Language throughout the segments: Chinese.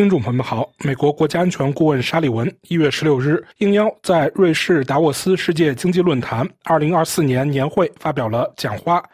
听众朋友们好，美国国家安全顾问沙利文一月十六日应邀在瑞士达沃斯世界经济论坛二零二四年年会发表了讲话。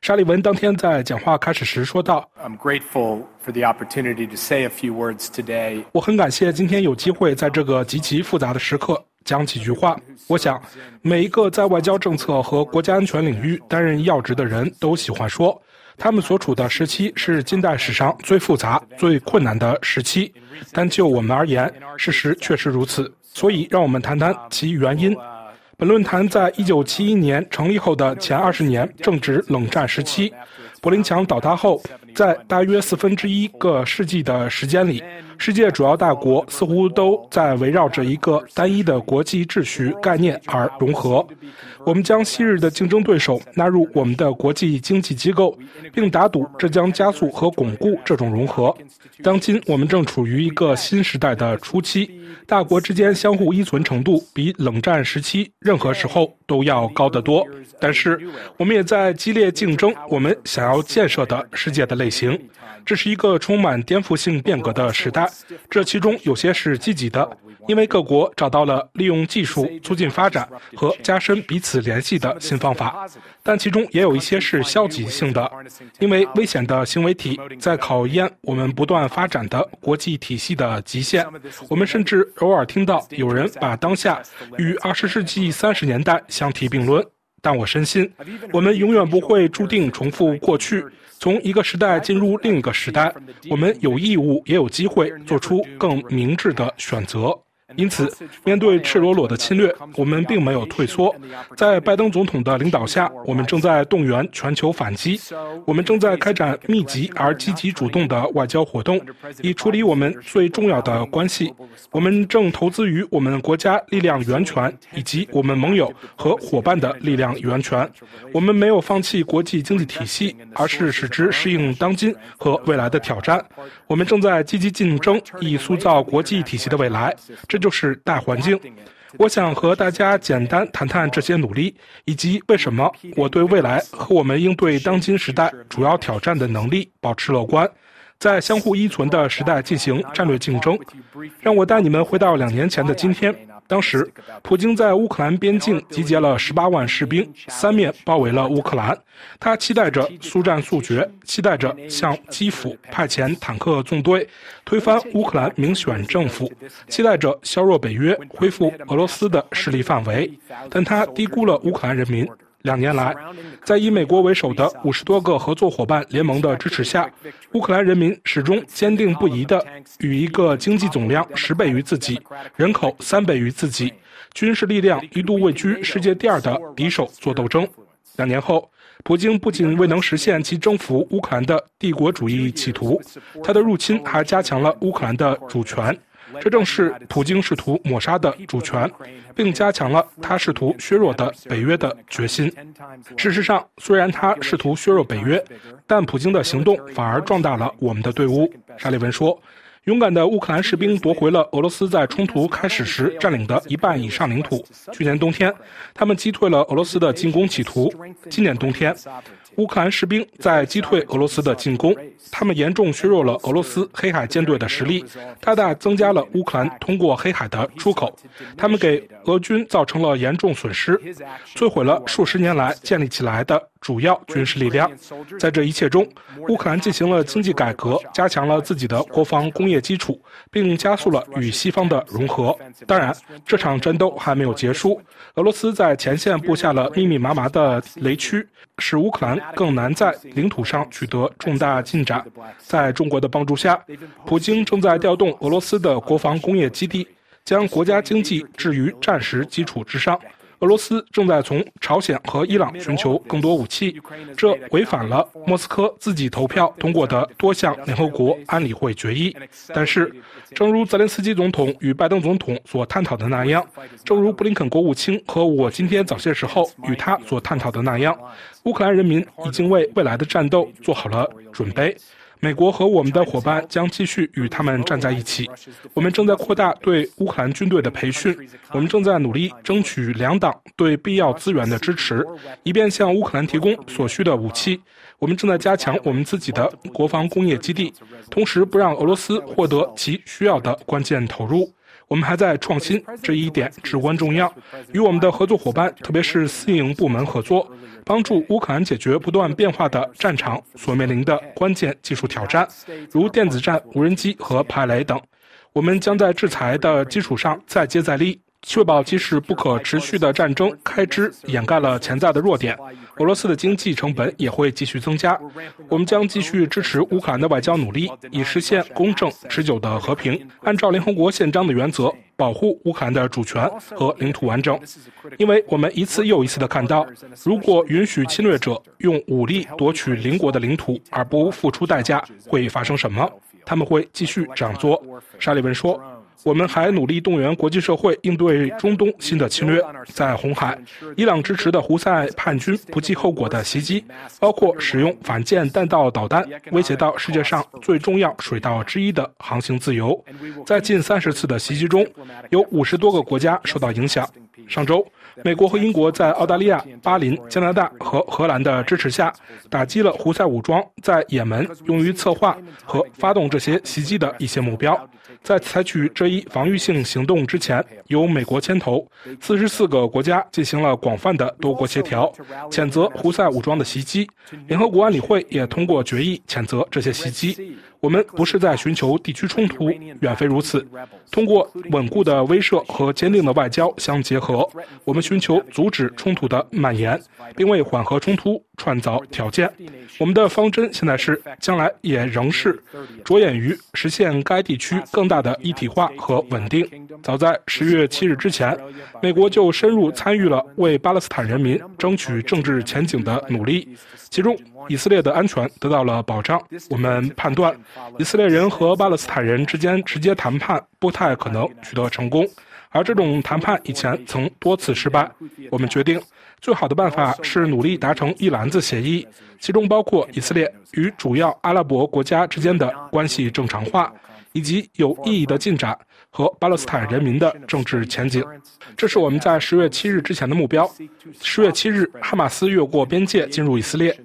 沙利文当天在讲话开始时说道：“I'm grateful for the opportunity to say a few words today。我很感谢今天有机会在这个极其复杂的时刻讲几句话。我想，每一个在外交政策和国家安全领域担任要职的人都喜欢说。”他们所处的时期是近代史上最复杂、最困难的时期，但就我们而言，事实确实如此。所以，让我们谈谈其原因。本论坛在一九七一年成立后的前二十年正值冷战时期，柏林墙倒塌后，在大约四分之一个世纪的时间里，世界主要大国似乎都在围绕着一个单一的国际秩序概念而融合。我们将昔日的竞争对手纳入我们的国际经济机构，并打赌这将加速和巩固这种融合。当今我们正处于一个新时代的初期，大国之间相互依存程度比冷战时期任何时候都要高得多。但是，我们也在激烈竞争我们想要建设的世界的类型。这是一个充满颠覆性变革的时代，这其中有些是积极的。因为各国找到了利用技术促进发展和加深彼此联系的新方法，但其中也有一些是消极性的。因为危险的行为体在考验我们不断发展的国际体系的极限。我们甚至偶尔听到有人把当下与二十世纪三十年代相提并论。但我深信，我们永远不会注定重复过去，从一个时代进入另一个时代。我们有义务也有机会做出更明智的选择。因此，面对赤裸裸的侵略，我们并没有退缩。在拜登总统的领导下，我们正在动员全球反击。我们正在开展密集而积极主动的外交活动，以处理我们最重要的关系。我们正投资于我们国家力量源泉以及我们盟友和伙伴的力量源泉。我们没有放弃国际经济体系，而是使之适应当今和未来的挑战。我们正在积极竞争，以塑造国际体系的未来。这就是大环境。我想和大家简单谈谈这些努力，以及为什么我对未来和我们应对当今时代主要挑战的能力保持乐观。在相互依存的时代进行战略竞争。让我带你们回到两年前的今天。当时，普京在乌克兰边境集结了十八万士兵，三面包围了乌克兰。他期待着速战速决，期待着向基辅派遣坦克纵队，推翻乌克兰民选政府，期待着削弱北约，恢复俄罗斯的势力范围。但他低估了乌克兰人民。两年来，在以美国为首的五十多个合作伙伴联盟的支持下，乌克兰人民始终坚定不移地与一个经济总量十倍于自己、人口三倍于自己、军事力量一度位居世界第二的敌手做斗争。两年后，普京不仅未能实现其征服乌克兰的帝国主义企图，他的入侵还加强了乌克兰的主权。这正是普京试图抹杀的主权，并加强了他试图削弱的北约的决心。事实上，虽然他试图削弱北约，但普京的行动反而壮大了我们的队伍。沙利文说。勇敢的乌克兰士兵夺回了俄罗斯在冲突开始时占领的一半以上领土。去年冬天，他们击退了俄罗斯的进攻企图。今年冬天，乌克兰士兵在击退俄罗斯的进攻。他们严重削弱了俄罗斯黑海舰队的实力，大大增加了乌克兰通过黑海的出口。他们给俄军造成了严重损失，摧毁了数十年来建立起来的。主要军事力量，在这一切中，乌克兰进行了经济改革，加强了自己的国防工业基础，并加速了与西方的融合。当然，这场战斗还没有结束。俄罗斯在前线布下了密密麻麻的雷区，使乌克兰更难在领土上取得重大进展。在中国的帮助下，普京正在调动俄罗斯的国防工业基地，将国家经济置于战时基础之上。俄罗斯正在从朝鲜和伊朗寻求更多武器，这违反了莫斯科自己投票通过的多项联合国安理会决议。但是，正如泽连斯基总统与拜登总统所探讨的那样，正如布林肯国务卿和我今天早些时候与他所探讨的那样，乌克兰人民已经为未来的战斗做好了准备。美国和我们的伙伴将继续与他们站在一起。我们正在扩大对乌克兰军队的培训，我们正在努力争取两党对必要资源的支持，以便向乌克兰提供所需的武器。我们正在加强我们自己的国防工业基地，同时不让俄罗斯获得其需要的关键投入。我们还在创新，这一点至关重要。与我们的合作伙伴，特别是私营部门合作，帮助乌克兰解决不断变化的战场所面临的关键技术挑战，如电子战、无人机和排雷等。我们将在制裁的基础上再接再厉。确保即使不可持续的战争开支掩盖了潜在的弱点，俄罗斯的经济成本也会继续增加。我们将继续支持乌克兰的外交努力，以实现公正持久的和平，按照联合国宪章的原则保护乌克兰的主权和领土完整。因为我们一次又一次地看到，如果允许侵略者用武力夺取邻国的领土而不付出代价，会发生什么？他们会继续这样做。沙利文说。我们还努力动员国际社会应对中东新的侵略。在红海，伊朗支持的胡塞叛军不计后果的袭击，包括使用反舰弹道导弹，威胁到世界上最重要水道之一的航行自由。在近三十次的袭击中，有五十多个国家受到影响。上周，美国和英国在澳大利亚、巴林、加拿大和荷兰的支持下，打击了胡塞武装在也门用于策划和发动这些袭击的一些目标。在采取这一防御性行动之前，由美国牵头，四十四个国家进行了广泛的多国协调，谴责胡塞武装的袭击。联合国安理会也通过决议谴责这些袭击。我们不是在寻求地区冲突，远非如此。通过稳固的威慑和坚定的外交相结合，我们寻求阻止冲突的蔓延，并为缓和冲突创造条件。我们的方针现在是，将来也仍是，着眼于实现该地区更大的一体化和稳定。早在十月七日之前，美国就深入参与了为巴勒斯坦人民争取政治前景的努力，其中。以色列的安全得到了保障。我们判断，以色列人和巴勒斯坦人之间直接谈判不太可能取得成功，而这种谈判以前曾多次失败。我们决定，最好的办法是努力达成一篮子协议，其中包括以色列与主要阿拉伯国家之间的关系正常化，以及有意义的进展和巴勒斯坦人民的政治前景。这是我们在十月七日之前的目标。十月七日，哈马斯越过边界进入以色列。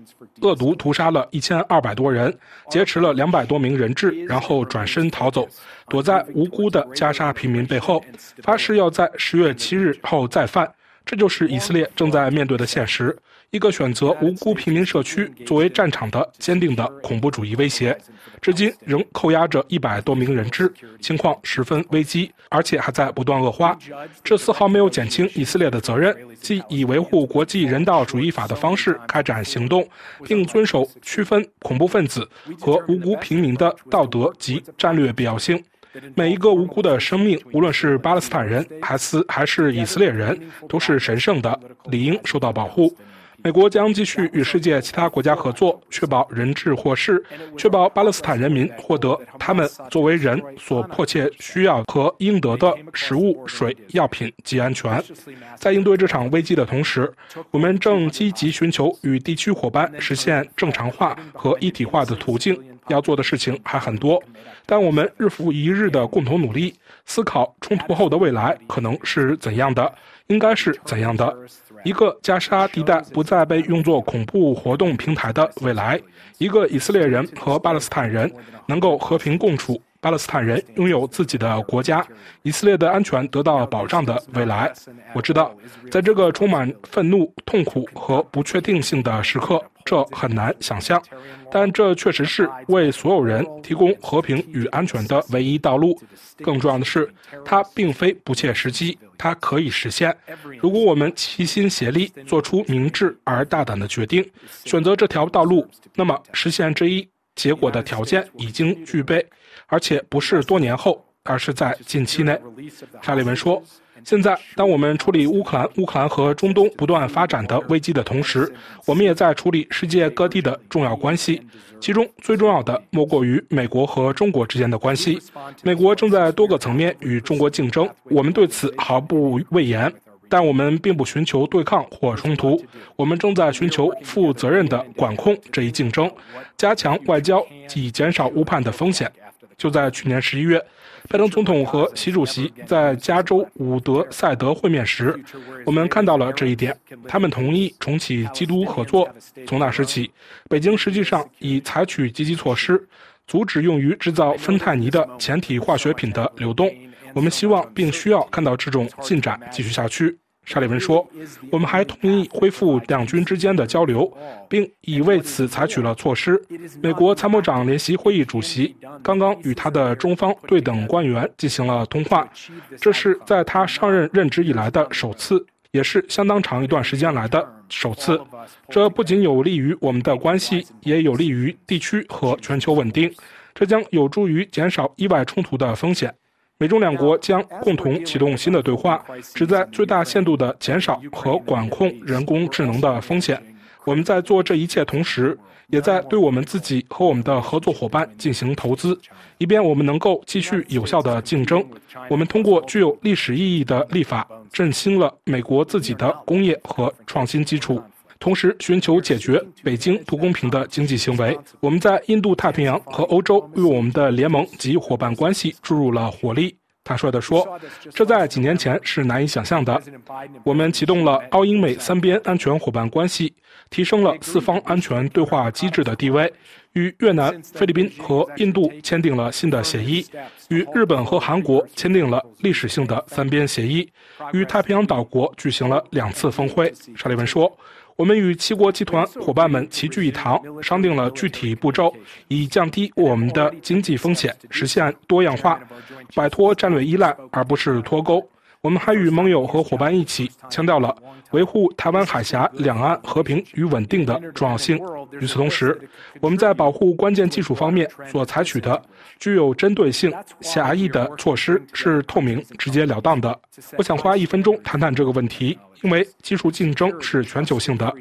恶毒屠杀了一千二百多人，劫持了两百多名人质，然后转身逃走，躲在无辜的加沙平民背后，发誓要在十月七日后再犯。这就是以色列正在面对的现实。一个选择无辜平民社区作为战场的坚定的恐怖主义威胁，至今仍扣押着一百多名人质，情况十分危机，而且还在不断恶化。这丝毫没有减轻以色列的责任，即以维护国际人道主义法的方式开展行动，并遵守区分恐怖分子和无辜平民的道德及战略必要性。每一个无辜的生命，无论是巴勒斯坦人还是还是以色列人，都是神圣的，理应受到保护。美国将继续与世界其他国家合作，确保人质获释，确保巴勒斯坦人民获得他们作为人所迫切需要和应得的食物、水、药品及安全。在应对这场危机的同时，我们正积极寻求与地区伙伴实现正常化和一体化的途径。要做的事情还很多，但我们日复一日的共同努力，思考冲突后的未来可能是怎样的，应该是怎样的。一个加沙地带不再被用作恐怖活动平台的未来，一个以色列人和巴勒斯坦人能够和平共处，巴勒斯坦人拥有自己的国家，以色列的安全得到保障的未来。我知道，在这个充满愤怒、痛苦和不确定性的时刻，这很难想象，但这确实是为所有人提供和平与安全的唯一道路。更重要的是，它并非不切实际。它可以实现，如果我们齐心协力，做出明智而大胆的决定，选择这条道路，那么实现这一结果的条件已经具备，而且不是多年后，而是在近期内。沙利文说。现在，当我们处理乌克兰、乌克兰和中东不断发展的危机的同时，我们也在处理世界各地的重要关系。其中最重要的莫过于美国和中国之间的关系。美国正在多个层面与中国竞争，我们对此毫不讳言。但我们并不寻求对抗或冲突，我们正在寻求负责任的管控这一竞争，加强外交以减少误判的风险。就在去年十一月，拜登总统和习主席在加州伍德赛德会面时，我们看到了这一点。他们同意重启基督合作。从那时起，北京实际上已采取积极措施，阻止用于制造芬太尼的前体化学品的流动。我们希望并需要看到这种进展继续下去。沙利文说：“我们还同意恢复两军之间的交流，并已为此采取了措施。美国参谋长联席会议主席刚刚与他的中方对等官员进行了通话，这是在他上任任职以来的首次，也是相当长一段时间来的首次。这不仅有利于我们的关系，也有利于地区和全球稳定。这将有助于减少意外冲突的风险。”美中两国将共同启动新的对话，旨在最大限度地减少和管控人工智能的风险。我们在做这一切同时，也在对我们自己和我们的合作伙伴进行投资，以便我们能够继续有效的竞争。我们通过具有历史意义的立法，振兴了美国自己的工业和创新基础。同时，寻求解决北京不公平的经济行为。我们在印度太平洋和欧洲为我们的联盟及伙伴关系注入了活力。他率地说，这在几年前是难以想象的。我们启动了澳英美三边安全伙伴关系，提升了四方安全对话机制的地位，与越南、菲律宾和印度签订了新的协议，与日本和韩国签订了历史性的三边协议，与太平洋岛国举行了两次峰会。沙利文说。我们与七国集团伙伴们齐聚一堂，商定了具体步骤，以降低我们的经济风险，实现多样化，摆脱战略依赖而不是脱钩。我们还与盟友和伙伴一起强调了维护台湾海峡两岸和平与稳定的重要性。与此同时，我们在保护关键技术方面所采取的具有针对性、狭义的措施是透明、直截了当的。我想花一分钟谈谈这个问题。因为技术竞争是全球性的，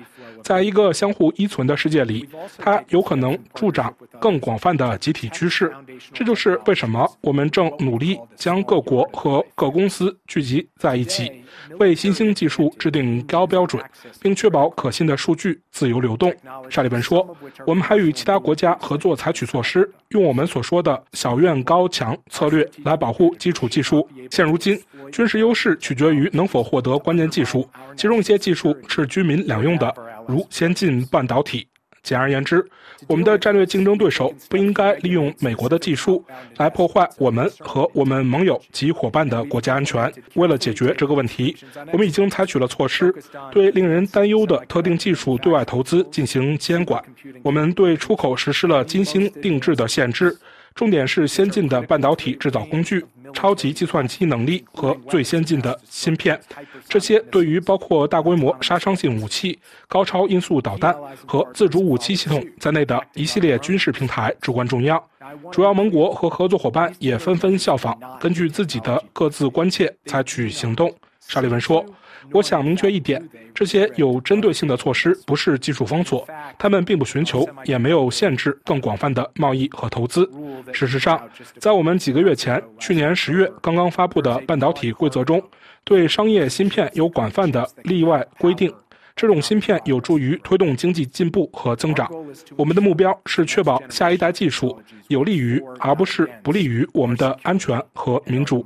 在一个相互依存的世界里，它有可能助长更广泛的集体趋势。这就是为什么我们正努力将各国和各公司聚集在一起，为新兴技术制定高标准，并确保可信的数据自由流动。沙利文说：“我们还与其他国家合作，采取措施，用我们所说的‘小院高墙’策略来保护基础技术。现如今。”军事优势取决于能否获得关键技术，其中一些技术是军民两用的，如先进半导体。简而言之，我们的战略竞争对手不应该利用美国的技术来破坏我们和我们盟友及伙伴的国家安全。为了解决这个问题，我们已经采取了措施，对令人担忧的特定技术对外投资进行监管。我们对出口实施了精心定制的限制。重点是先进的半导体制造工具、超级计算机能力和最先进的芯片，这些对于包括大规模杀伤性武器、高超音速导弹和自主武器系统在内的一系列军事平台至关重要。主要盟国和合作伙伴也纷纷效仿，根据自己的各自关切采取行动。沙利文说。我想明确一点，这些有针对性的措施不是技术封锁，他们并不寻求，也没有限制更广泛的贸易和投资。事实上，在我们几个月前，去年十月刚刚发布的半导体规则中，对商业芯片有广泛的例外规定。这种芯片有助于推动经济进步和增长。我们的目标是确保下一代技术有利于，而不是不利于我们的安全和民主。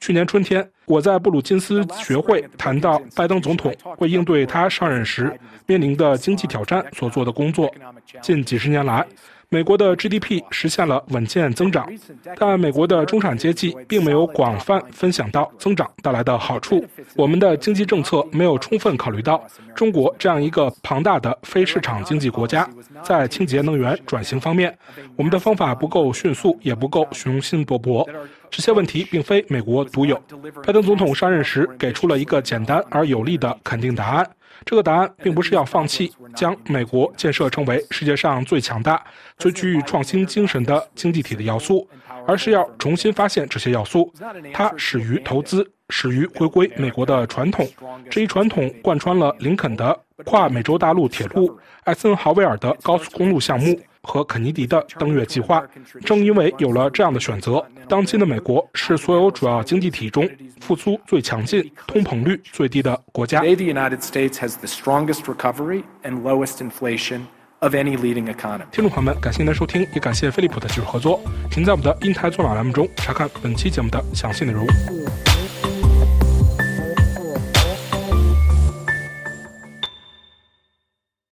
去年春天，我在布鲁金斯学会谈到拜登总统为应对他上任时面临的经济挑战所做的工作。近几十年来，美国的 GDP 实现了稳健增长，但美国的中产阶级并没有广泛分享到增长带来的好处。我们的经济政策没有充分考虑到中国这样一个庞大的非市场经济国家在清洁能源转型方面，我们的方法不够迅速，也不够雄心勃勃。这些问题并非美国独有。拜登总统上任时给出了一个简单而有力的肯定答案。这个答案并不是要放弃将美国建设成为世界上最强大、最具创新精神的经济体的要素，而是要重新发现这些要素。它始于投资，始于回归美国的传统。这一传统贯穿了林肯的跨美洲大陆铁路、艾森豪威尔的高速公路项目、和肯尼迪的登月计划。正因为有了这样的选择，当今的美国是所有主要经济体中复苏最强劲、通膨率最低的国家。Today, the United States has the strongest recovery and lowest inflation of any leading economy. 听众朋友们，感谢您的收听，也感谢飞利浦的技术合作。请在我们的“英台做马”栏目中查看本期节目的详细内容。